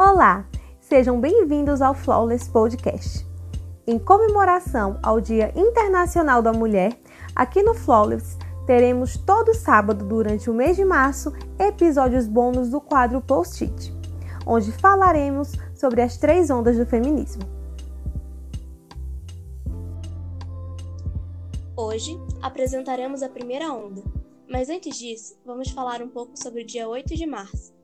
Olá, sejam bem-vindos ao Flawless Podcast. Em comemoração ao Dia Internacional da Mulher, aqui no Flawless teremos todo sábado durante o mês de março episódios bônus do quadro Post-it, onde falaremos sobre as três ondas do feminismo. Hoje apresentaremos a primeira onda, mas antes disso, vamos falar um pouco sobre o dia 8 de março.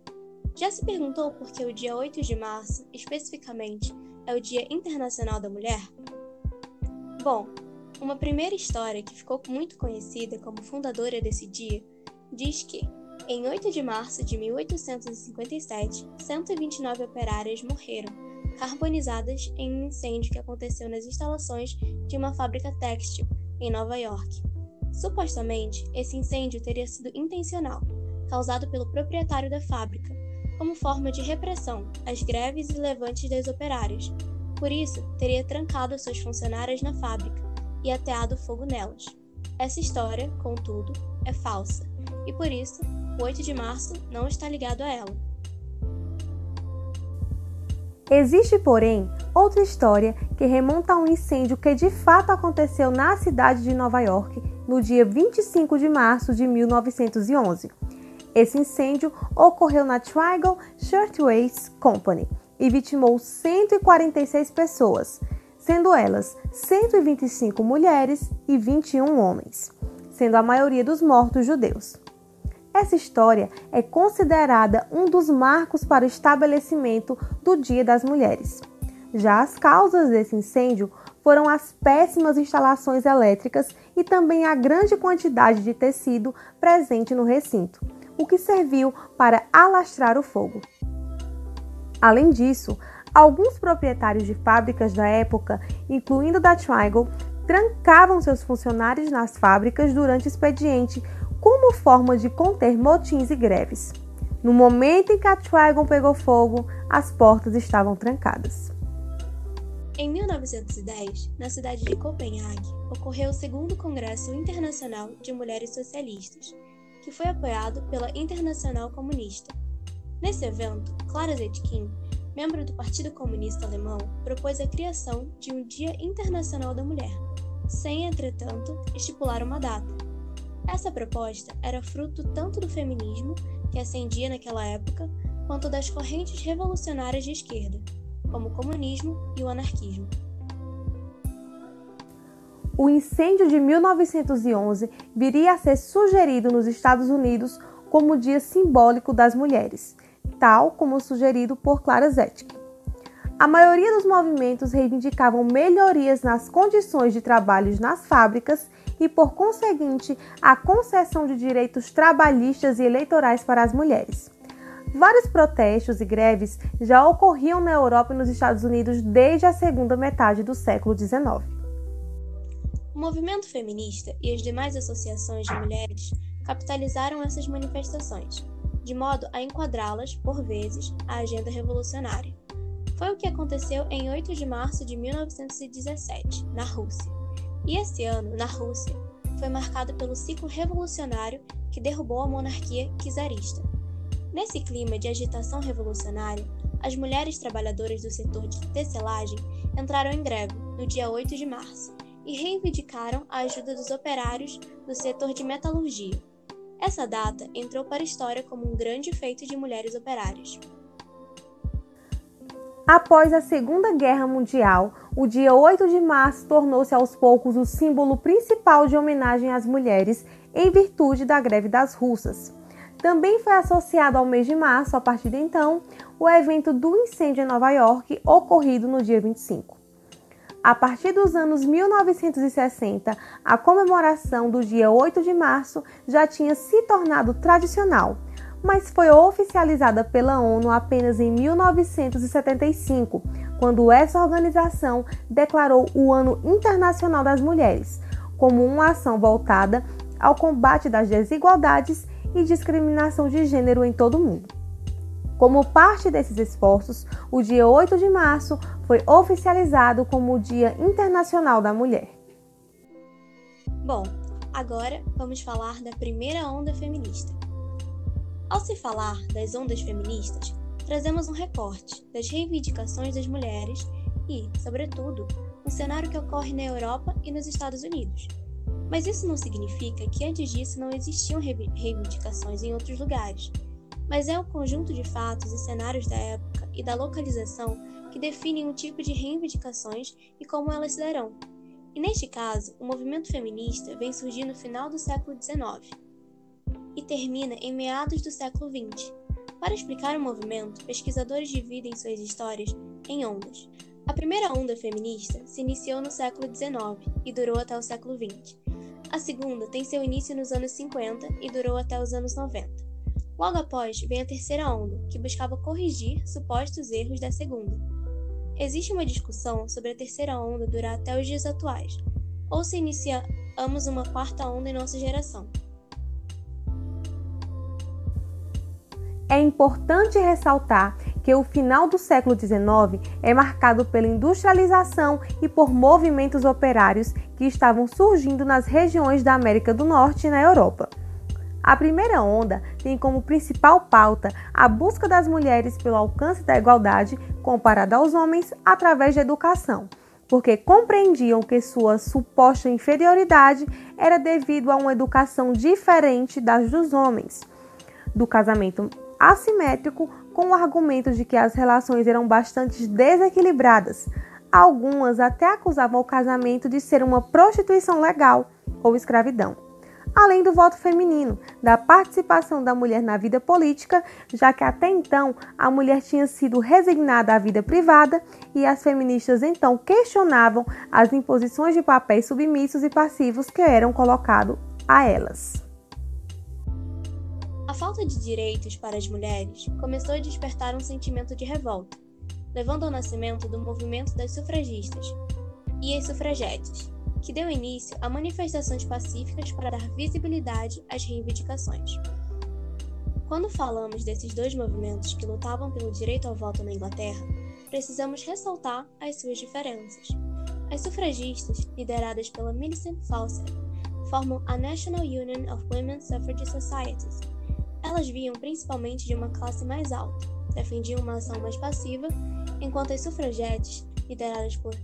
Já se perguntou por que o dia 8 de março, especificamente, é o Dia Internacional da Mulher? Bom, uma primeira história que ficou muito conhecida como fundadora desse dia diz que, em 8 de março de 1857, 129 operárias morreram, carbonizadas em um incêndio que aconteceu nas instalações de uma fábrica têxtil em Nova York. Supostamente, esse incêndio teria sido intencional, causado pelo proprietário da fábrica, como forma de repressão às greves e levantes das operárias. Por isso, teria trancado suas funcionárias na fábrica e ateado fogo nelas. Essa história, contudo, é falsa, e por isso, o 8 de março não está ligado a ela. Existe, porém, outra história que remonta a um incêndio que de fato aconteceu na cidade de Nova York no dia 25 de março de 1911. Esse incêndio ocorreu na Triangle Shirtwaist Company e vitimou 146 pessoas, sendo elas 125 mulheres e 21 homens, sendo a maioria dos mortos judeus. Essa história é considerada um dos marcos para o estabelecimento do Dia das Mulheres. Já as causas desse incêndio foram as péssimas instalações elétricas e também a grande quantidade de tecido presente no recinto, o que serviu para alastrar o fogo. Além disso, Alguns proprietários de fábricas da época, incluindo da Triangle, trancavam seus funcionários nas fábricas durante o expediente como forma de conter motins e greves. No momento em que a Triangle pegou fogo, as portas estavam trancadas. Em 1910, na cidade de Copenhague, ocorreu o segundo Congresso Internacional de Mulheres Socialistas, que foi apoiado pela Internacional Comunista. Nesse evento, Clara Zetkin membro do Partido Comunista Alemão, propôs a criação de um Dia Internacional da Mulher, sem, entretanto, estipular uma data. Essa proposta era fruto tanto do feminismo, que ascendia naquela época, quanto das correntes revolucionárias de esquerda, como o comunismo e o anarquismo. O incêndio de 1911 viria a ser sugerido nos Estados Unidos como dia simbólico das mulheres tal como sugerido por Clara Zetkin. A maioria dos movimentos reivindicavam melhorias nas condições de trabalho nas fábricas e, por conseguinte, a concessão de direitos trabalhistas e eleitorais para as mulheres. Vários protestos e greves já ocorriam na Europa e nos Estados Unidos desde a segunda metade do século XIX. O movimento feminista e as demais associações de mulheres capitalizaram essas manifestações de modo a enquadrá-las, por vezes, à agenda revolucionária. Foi o que aconteceu em 8 de março de 1917, na Rússia. E esse ano, na Rússia, foi marcado pelo ciclo revolucionário que derrubou a monarquia czarista. Nesse clima de agitação revolucionária, as mulheres trabalhadoras do setor de tecelagem entraram em greve no dia 8 de março e reivindicaram a ajuda dos operários do setor de metalurgia, essa data entrou para a história como um grande feito de mulheres operárias. Após a Segunda Guerra Mundial, o dia 8 de março tornou-se aos poucos o símbolo principal de homenagem às mulheres em virtude da greve das russas. Também foi associado ao mês de março, a partir de então, o evento do incêndio em Nova York, ocorrido no dia 25. A partir dos anos 1960, a comemoração do dia 8 de março já tinha se tornado tradicional, mas foi oficializada pela ONU apenas em 1975, quando essa organização declarou o Ano Internacional das Mulheres como uma ação voltada ao combate das desigualdades e discriminação de gênero em todo o mundo. Como parte desses esforços, o dia 8 de março foi oficializado como o Dia Internacional da Mulher. Bom, agora vamos falar da primeira onda feminista. Ao se falar das ondas feministas, trazemos um recorte das reivindicações das mulheres e, sobretudo, um cenário que ocorre na Europa e nos Estados Unidos. Mas isso não significa que antes disso não existiam reivindicações em outros lugares, mas é o conjunto de fatos e cenários da época e da localização que definem o tipo de reivindicações e como elas se darão. E neste caso, o movimento feminista vem surgir no final do século XIX e termina em meados do século XX. Para explicar o movimento, pesquisadores dividem suas histórias em ondas. A primeira onda feminista se iniciou no século XIX e durou até o século XX. A segunda tem seu início nos anos 50 e durou até os anos 90. Logo após vem a terceira onda, que buscava corrigir supostos erros da segunda. Existe uma discussão sobre a terceira onda durar até os dias atuais, ou se iniciamos uma quarta onda em nossa geração. É importante ressaltar que o final do século XIX é marcado pela industrialização e por movimentos operários que estavam surgindo nas regiões da América do Norte e na Europa. A primeira onda tem como principal pauta a busca das mulheres pelo alcance da igualdade comparada aos homens através da educação, porque compreendiam que sua suposta inferioridade era devido a uma educação diferente das dos homens, do casamento assimétrico com o argumento de que as relações eram bastante desequilibradas. Algumas até acusavam o casamento de ser uma prostituição legal ou escravidão. Além do voto feminino, da participação da mulher na vida política, já que até então a mulher tinha sido resignada à vida privada e as feministas então questionavam as imposições de papéis submissos e passivos que eram colocados a elas. A falta de direitos para as mulheres começou a despertar um sentimento de revolta, levando ao nascimento do movimento das sufragistas e as sufragetes, que deu início a manifestações pacíficas para dar visibilidade às reivindicações. Quando falamos desses dois movimentos que lutavam pelo direito ao voto na Inglaterra, precisamos ressaltar as suas diferenças. As sufragistas, lideradas pela Millicent Fawcett, formam a National Union of Women's Suffrage Societies, elas vinham principalmente de uma classe mais alta, defendiam uma ação mais passiva, enquanto as sufragetes, lideradas por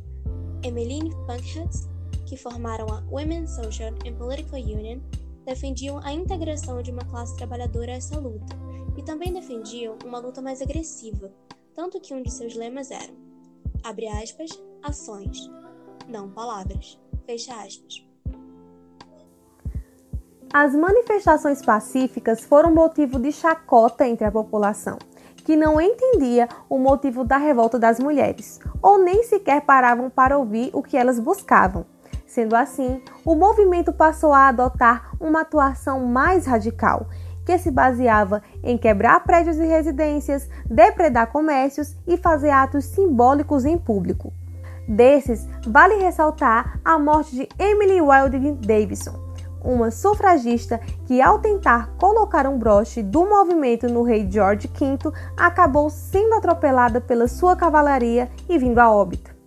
Emmeline Pankhurst, que formaram a Women's Social and Political Union, defendiam a integração de uma classe trabalhadora a essa luta, e também defendiam uma luta mais agressiva, tanto que um de seus lemas era, abre aspas, ações, não palavras, fecha aspas. As manifestações pacíficas foram motivo de chacota entre a população, que não entendia o motivo da revolta das mulheres, ou nem sequer paravam para ouvir o que elas buscavam. Sendo assim, o movimento passou a adotar uma atuação mais radical, que se baseava em quebrar prédios e residências, depredar comércios e fazer atos simbólicos em público. Desses, vale ressaltar a morte de Emily Wilding Davison, uma sufragista que, ao tentar colocar um broche do movimento no rei George V, acabou sendo atropelada pela sua cavalaria e vindo a óbito.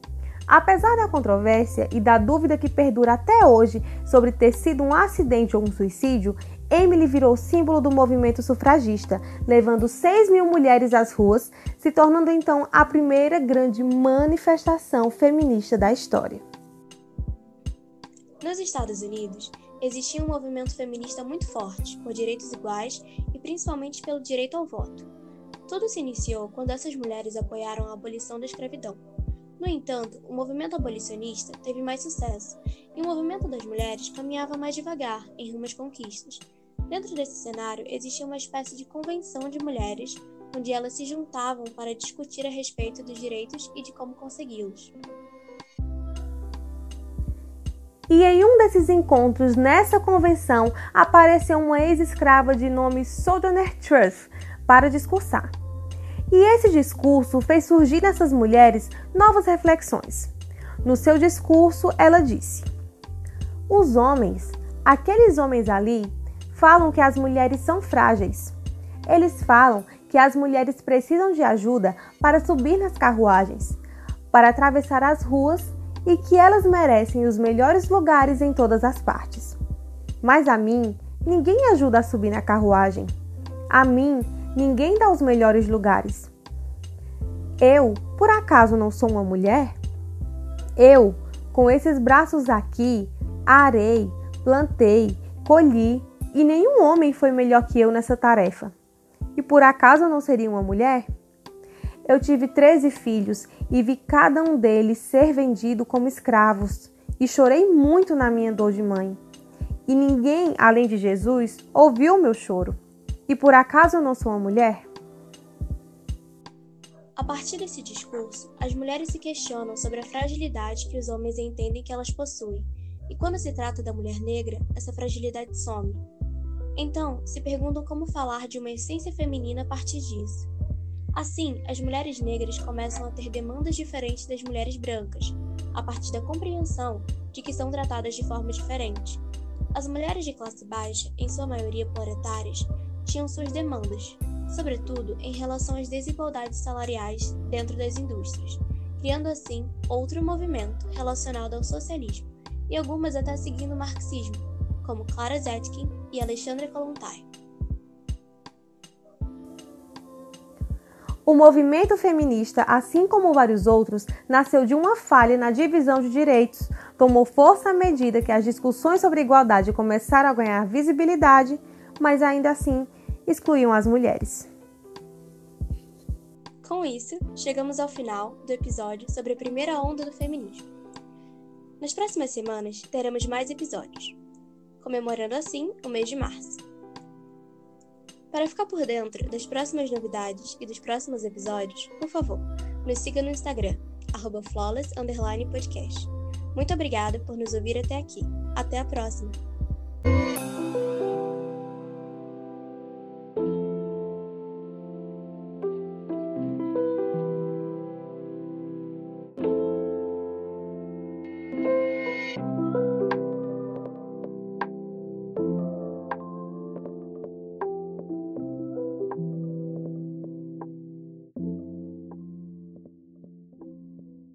Apesar da controvérsia e da dúvida que perdura até hoje sobre ter sido um acidente ou um suicídio, Emily virou símbolo do movimento sufragista, levando 6 mil mulheres às ruas, se tornando então a primeira grande manifestação feminista da história. Nos Estados Unidos, existia um movimento feminista muito forte, por direitos iguais e principalmente pelo direito ao voto. Tudo se iniciou quando essas mulheres apoiaram a abolição da escravidão. No entanto, o movimento abolicionista teve mais sucesso e o movimento das mulheres caminhava mais devagar em rumo às conquistas. Dentro desse cenário, existia uma espécie de convenção de mulheres, onde elas se juntavam para discutir a respeito dos direitos e de como consegui-los. E em um desses encontros, nessa convenção, apareceu uma ex-escrava de nome Sojourner Truth para discursar. E esse discurso fez surgir nessas mulheres novas reflexões. No seu discurso, ela disse: Os homens, aqueles homens ali, falam que as mulheres são frágeis. Eles falam que as mulheres precisam de ajuda para subir nas carruagens, para atravessar as ruas e que elas merecem os melhores lugares em todas as partes. Mas a mim, ninguém ajuda a subir na carruagem. A mim, ninguém dá os melhores lugares. Eu, por acaso, não sou uma mulher? Eu, com esses braços aqui, arei, plantei, colhi e nenhum homem foi melhor que eu nessa tarefa. E por acaso não seria uma mulher? Eu tive treze filhos e vi cada um deles ser vendido como escravos, e chorei muito na minha dor de mãe. E ninguém, além de Jesus, ouviu meu choro. E por acaso eu não sou uma mulher? A partir desse discurso, as mulheres se questionam sobre a fragilidade que os homens entendem que elas possuem, e quando se trata da mulher negra, essa fragilidade some. Então, se perguntam como falar de uma essência feminina a partir disso. Assim, as mulheres negras começam a ter demandas diferentes das mulheres brancas, a partir da compreensão de que são tratadas de forma diferente. As mulheres de classe baixa, em sua maioria proletárias, tinham suas demandas, sobretudo em relação às desigualdades salariais dentro das indústrias, criando assim outro movimento relacionado ao socialismo, e algumas até seguindo o marxismo, como Clara Zetkin e Alexandra Kollontai. O movimento feminista, assim como vários outros, nasceu de uma falha na divisão de direitos, tomou força à medida que as discussões sobre igualdade começaram a ganhar visibilidade, mas ainda assim excluíam as mulheres. Com isso, chegamos ao final do episódio sobre a primeira onda do feminismo. Nas próximas semanas teremos mais episódios, comemorando assim o mês de março. Para ficar por dentro das próximas novidades e dos próximos episódios, por favor, nos siga no Instagram, flawless_podcast. Muito obrigada por nos ouvir até aqui. Até a próxima!